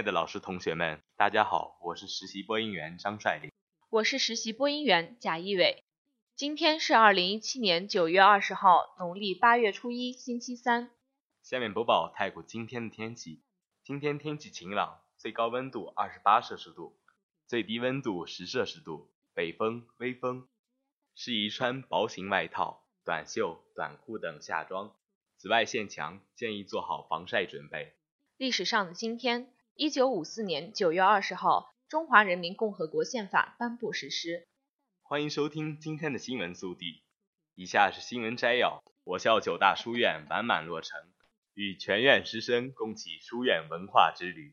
爱的老师、同学们，大家好，我是实习播音员张帅林，我是实习播音员贾一伟。今天是二零一七年九月二十号，农历八月初一，星期三。下面播报泰国今天的天气。今天天气晴朗，最高温度二十八摄氏度，最低温度十摄氏度，北风微风，适宜穿薄型外套、短袖、短裤等夏装。紫外线强，建议做好防晒准备。历史上的今天。一九五四年九月二十号，中华人民共和国宪法颁布实施。欢迎收听今天的新闻速递。以下是新闻摘要：我校九大书院完满落成，与全院师生共启书院文化之旅。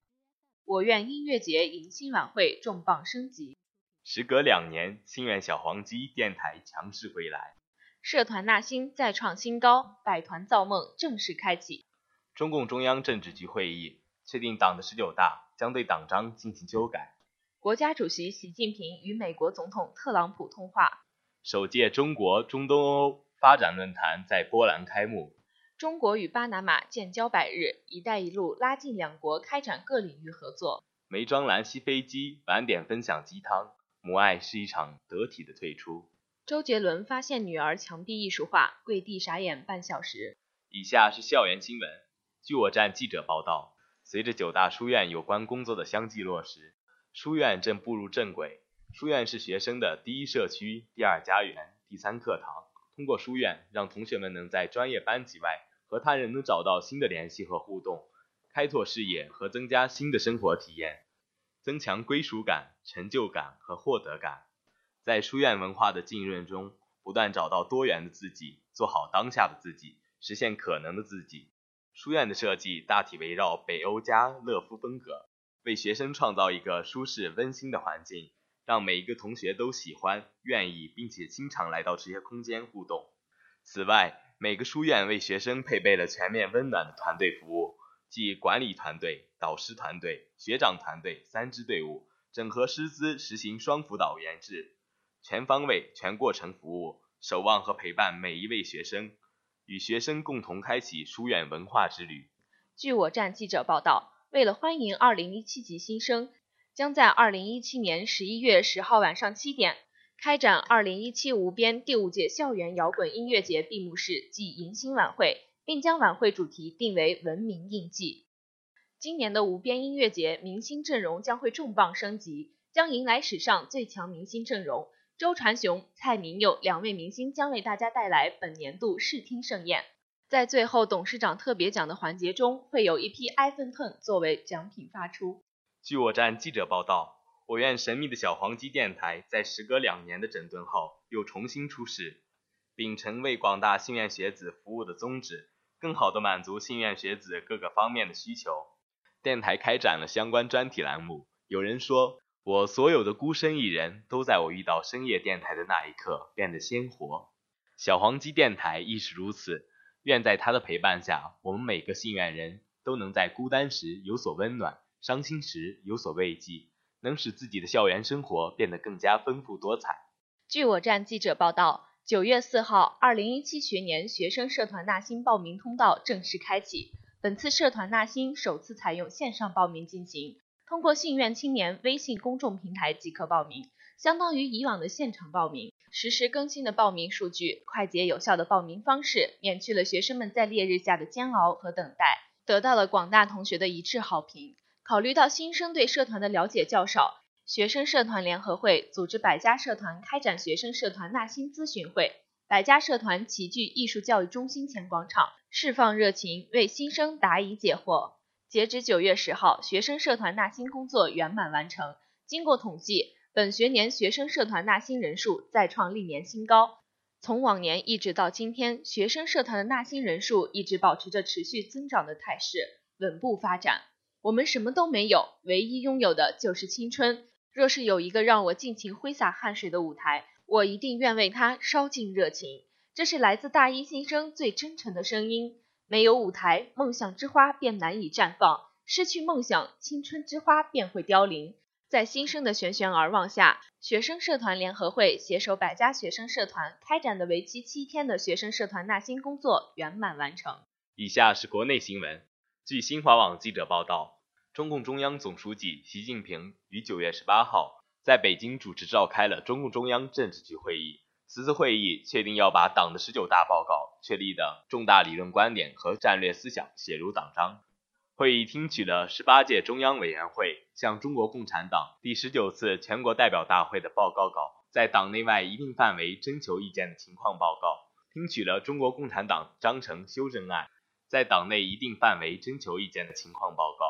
我院音乐节迎新晚会重磅升级。时隔两年，新院小黄鸡电台强势归来。社团纳新再创新高，百团造梦正式开启。中共中央政治局会议。确定党的十九大将对党章进行修改。国家主席习近平与美国总统特朗普通话。首届中国中东欧发展论坛在波兰开幕。中国与巴拿马建交百日，一带一路拉近两国开展各领域合作。梅庄兰西飞机晚点分享鸡汤，母爱是一场得体的退出。周杰伦发现女儿墙壁艺术画，跪地傻眼半小时。以下是校园新闻。据我站记者报道。随着九大书院有关工作的相继落实，书院正步入正轨。书院是学生的第一社区、第二家园、第三课堂。通过书院，让同学们能在专业班级外和他人能找到新的联系和互动，开拓视野和增加新的生活体验，增强归属感、成就感和获得感。在书院文化的浸润中，不断找到多元的自己，做好当下的自己，实现可能的自己。书院的设计大体围绕北欧加勒夫风格，为学生创造一个舒适温馨的环境，让每一个同学都喜欢、愿意并且经常来到这些空间互动。此外，每个书院为学生配备了全面温暖的团队服务，即管理团队、导师团队、学长团队三支队伍，整合师资，实行双辅导员制，全方位、全过程服务，守望和陪伴每一位学生。与学生共同开启书院文化之旅。据我站记者报道，为了欢迎2017级新生，将在2017年11月10号晚上七点开展2017无边第五届校园摇滚音乐节闭幕式暨迎新晚会，并将晚会主题定为“文明印记”。今年的无边音乐节明星阵容将会重磅升级，将迎来史上最强明星阵容。周传雄、蔡明佑两位明星将为大家带来本年度视听盛宴。在最后董事长特别奖的环节中，会有一批 iPhone Ten 作为奖品发出。据我站记者报道，我院神秘的小黄鸡电台在时隔两年的整顿后又重新出世，秉承为广大信院学子服务的宗旨，更好地满足信院学子各个方面的需求。电台开展了相关专题栏目。有人说。我所有的孤身一人都在我遇到深夜电台的那一刻变得鲜活，小黄鸡电台亦是如此。愿在他的陪伴下，我们每个信院人都能在孤单时有所温暖，伤心时有所慰藉，能使自己的校园生活变得更加丰富多彩。据我站记者报道，九月四号，二零一七学年学生社团纳新报名通道正式开启。本次社团纳新首次采用线上报名进行。通过信院青年微信公众平台即可报名，相当于以往的现场报名。实时更新的报名数据，快捷有效的报名方式，免去了学生们在烈日下的煎熬和等待，得到了广大同学的一致好评。考虑到新生对社团的了解较少，学生社团联合会组织百家社团开展学生社团纳新咨询会。百家社团齐聚艺术教育中心前广场，释放热情，为新生答疑解惑。截止九月十号，学生社团纳新工作圆满完成。经过统计，本学年学生社团纳新人数再创历年新高。从往年一直到今天，学生社团的纳新人数一直保持着持续增长的态势，稳步发展。我们什么都没有，唯一拥有的就是青春。若是有一个让我尽情挥洒汗水的舞台，我一定愿为它烧尽热情。这是来自大一新生最真诚的声音。没有舞台，梦想之花便难以绽放；失去梦想，青春之花便会凋零。在新生的旋旋而望下，学生社团联合会携手百家学生社团开展的为期七天的学生社团纳新工作圆满完成。以下是国内新闻。据新华网记者报道，中共中央总书记习近平于九月十八号在北京主持召开了中共中央政治局会议。此次会议确定要把党的十九大报告确立的重大理论观点和战略思想写入党章。会议听取了十八届中央委员会向中国共产党第十九次全国代表大会的报告稿，在党内外一定范围征求意见的情况报告；听取了中国共产党章程修正案，在党内一定范围征求意见的情况报告；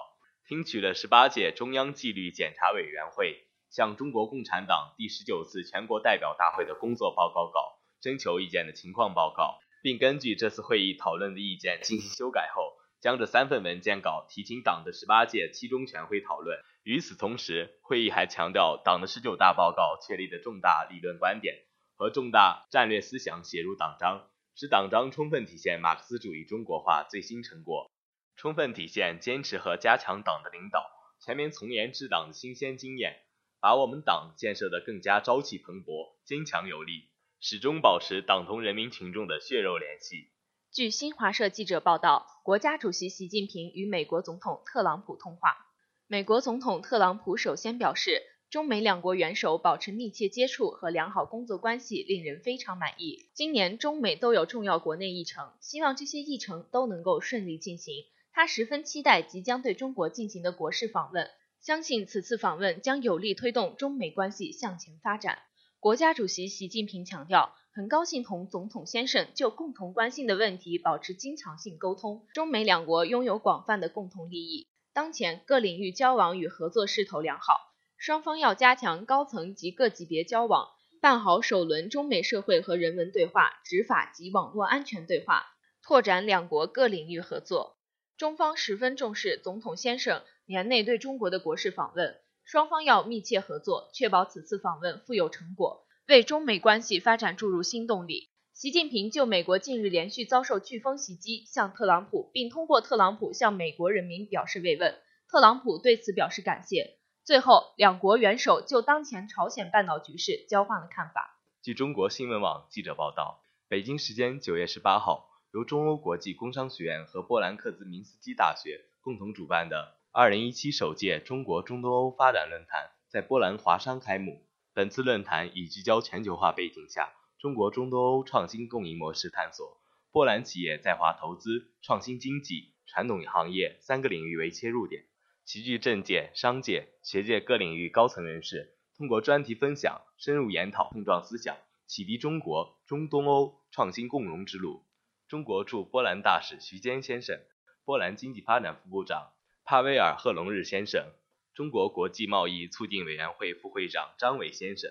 听取了十八届中央纪律检查委员会向中国共产党第十九次全国代表大会的工作报告稿征求意见的情况报告，并根据这次会议讨论的意见进行修改后。将这三份文件稿提请党的十八届七中全会讨论。与此同时，会议还强调，党的十九大报告确立的重大理论观点和重大战略思想写入党章，使党章充分体现马克思主义中国化最新成果，充分体现坚持和加强党的领导、全面从严治党的新鲜经验，把我们党建设得更加朝气蓬勃、坚强有力，始终保持党同人民群众的血肉联系。据新华社记者报道，国家主席习近平与美国总统特朗普通话。美国总统特朗普首先表示，中美两国元首保持密切接触和良好工作关系，令人非常满意。今年中美都有重要国内议程，希望这些议程都能够顺利进行。他十分期待即将对中国进行的国事访问，相信此次访问将有力推动中美关系向前发展。国家主席习近平强调。很高兴同总统先生就共同关心的问题保持经常性沟通。中美两国拥有广泛的共同利益，当前各领域交往与合作势头良好，双方要加强高层及各级别交往，办好首轮中美社会和人文对话、执法及网络安全对话，拓展两国各领域合作。中方十分重视总统先生年内对中国的国事访问，双方要密切合作，确保此次访问富有成果。为中美关系发展注入新动力。习近平就美国近日连续遭受飓风袭击，向特朗普，并通过特朗普向美国人民表示慰问。特朗普对此表示感谢。最后，两国元首就当前朝鲜半岛局势交换了看法。据中国新闻网记者报道，北京时间九月十八号，由中欧国际工商学院和波兰克兹明斯基大学共同主办的二零一七首届中国中东欧发展论坛在波兰华商开幕。本次论坛以聚焦全球化背景下中国中东欧创新共赢模式探索，波兰企业在华投资、创新经济、传统行业三个领域为切入点，齐聚政界、商界、学界各领域高层人士，通过专题分享、深入研讨、碰撞思想，启迪中国中东欧创新共荣之路。中国驻波兰大使徐坚先生，波兰经济发展副部长帕威尔赫隆日先生。中国国际贸易促进委员会副会长张伟先生，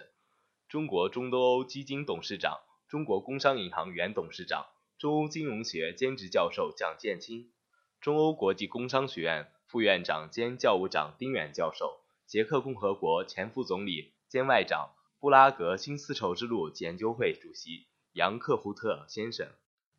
中国中东欧基金董事长、中国工商银行原董事长、中欧金融学兼职教授蒋建清，中欧国际工商学院副院长兼教务长丁远教授，捷克共和国前副总理兼外长、布拉格新丝绸之路研究会主席杨克胡特先生，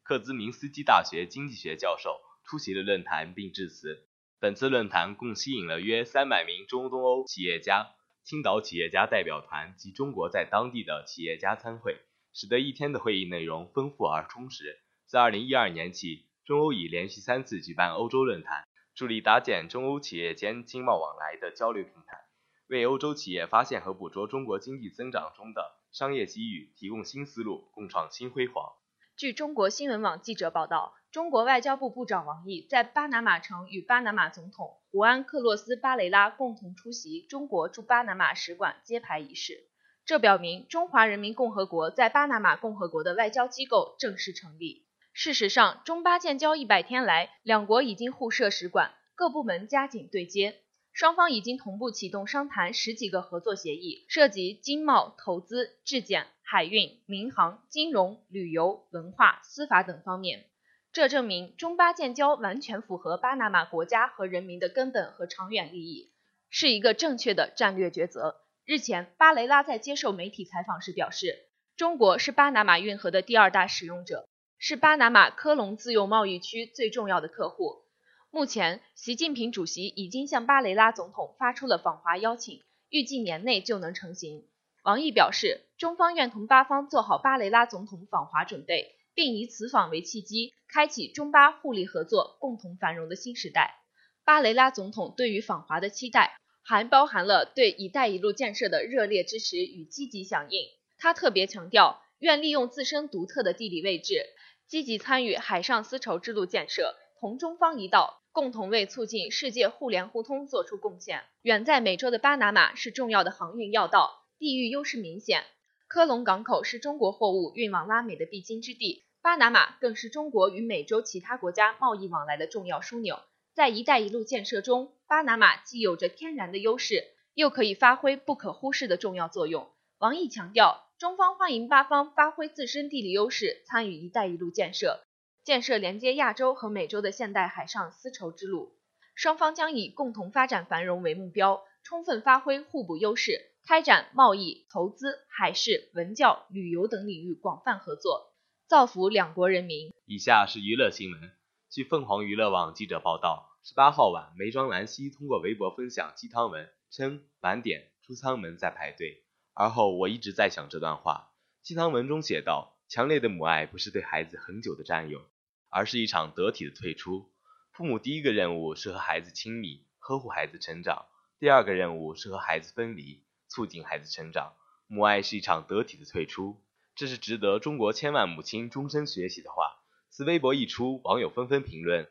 克兹明斯基大学经济学教授出席了论坛并致辞。本次论坛共吸引了约三百名中东欧企业家、青岛企业家代表团及中国在当地的企业家参会，使得一天的会议内容丰富而充实。自二零一二年起，中欧已连续三次举办欧洲论坛，助力搭建中欧企业间经贸往来的交流平台，为欧洲企业发现和捕捉中国经济增长中的商业机遇提供新思路，共创新辉煌。据中国新闻网记者报道。中国外交部部长王毅在巴拿马城与巴拿马总统胡安·克洛斯·巴雷拉共同出席中国驻巴拿马使馆揭牌仪式，这表明中华人民共和国在巴拿马共和国的外交机构正式成立。事实上，中巴建交一百天来，两国已经互设使馆，各部门加紧对接。双方已经同步启动商谈十几个合作协议，涉及经贸、投资、质检、海运、民航、金融、旅游、文化、司法等方面。这证明中巴建交完全符合巴拿马国家和人民的根本和长远利益，是一个正确的战略抉择。日前，巴雷拉在接受媒体采访时表示，中国是巴拿马运河的第二大使用者，是巴拿马科隆自由贸易区最重要的客户。目前，习近平主席已经向巴雷拉总统发出了访华邀请，预计年内就能成行。王毅表示，中方愿同巴方做好巴雷拉总统访华准备。并以此访为契机，开启中巴互利合作、共同繁荣的新时代。巴雷拉总统对于访华的期待，还包含了对“一带一路”建设的热烈支持与积极响应。他特别强调，愿利用自身独特的地理位置，积极参与海上丝绸之路建设，同中方一道，共同为促进世界互联互通做出贡献。远在美洲的巴拿马是重要的航运要道，地域优势明显。科隆港口是中国货物运往拉美的必经之地。巴拿马更是中国与美洲其他国家贸易往来的重要枢纽。在“一带一路”建设中，巴拿马既有着天然的优势，又可以发挥不可忽视的重要作用。王毅强调，中方欢迎巴方发挥自身地理优势，参与“一带一路”建设，建设连接亚洲和美洲的现代海上丝绸之路。双方将以共同发展繁荣为目标，充分发挥互补优势，开展贸易、投资、海事、文教、旅游等领域广泛合作。造福两国人民。以下是娱乐新闻。据凤凰娱乐网记者报道，十八号晚，梅庄兰溪通过微博分享鸡汤文，称晚点出舱门在排队。而后我一直在想这段话。鸡汤文中写道：强烈的母爱不是对孩子恒久的占有，而是一场得体的退出。父母第一个任务是和孩子亲密，呵护孩子成长；第二个任务是和孩子分离，促进孩子成长。母爱是一场得体的退出。这是值得中国千万母亲终身学习的话。此微博一出，网友纷纷评论：“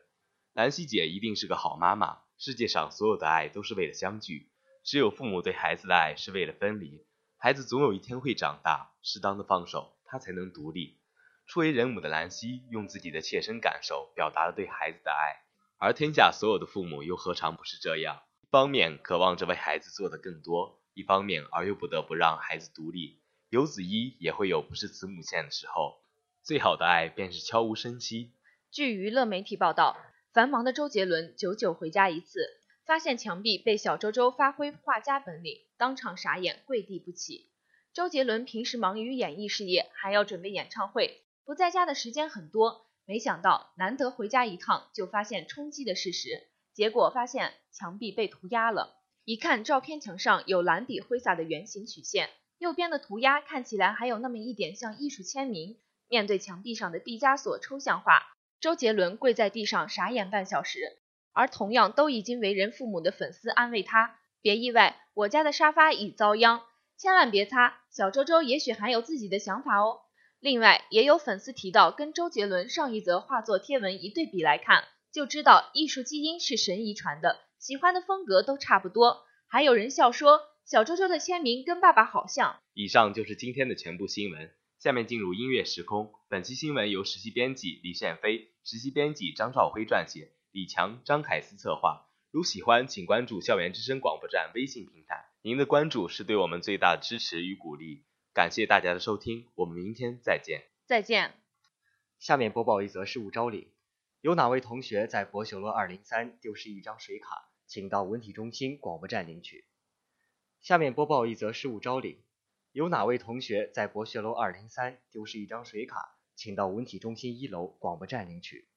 兰溪姐一定是个好妈妈。世界上所有的爱都是为了相聚，只有父母对孩子的爱是为了分离。孩子总有一天会长大，适当的放手，他才能独立。”初为人母的兰溪用自己的切身感受表达了对孩子的爱，而天下所有的父母又何尝不是这样？一方面渴望着为孩子做的更多，一方面而又不得不让孩子独立。游子一也会有不是慈母线的时候，最好的爱便是悄无声息。据娱乐媒体报道，繁忙的周杰伦久久回家一次，发现墙壁被小周周发挥画家本领，当场傻眼，跪地不起。周杰伦平时忙于演艺事业，还要准备演唱会，不在家的时间很多。没想到难得回家一趟，就发现冲击的事实，结果发现墙壁被涂鸦了。一看照片，墙上有蓝底挥洒的圆形曲线。右边的涂鸦看起来还有那么一点像艺术签名。面对墙壁上的毕加索抽象画，周杰伦跪在地上傻眼半小时。而同样都已经为人父母的粉丝安慰他：“别意外，我家的沙发已遭殃，千万别擦。小周周也许还有自己的想法哦。”另外，也有粉丝提到，跟周杰伦上一则画作贴文一对比来看，就知道艺术基因是神遗传的，喜欢的风格都差不多。还有人笑说。小周周的签名跟爸爸好像。以上就是今天的全部新闻，下面进入音乐时空。本期新闻由实习编辑李宪飞、实习编辑张兆辉撰写，李强、张凯思策划。如喜欢，请关注校园之声广播站微信平台，您的关注是对我们最大的支持与鼓励。感谢大家的收听，我们明天再见。再见。下面播报一则事务招领：有哪位同学在博学楼二零三丢失一张水卡，请到文体中心广播站领取。下面播报一则事务招领：有哪位同学在博学楼二零三丢失一张水卡，请到文体中心一楼广播站领取。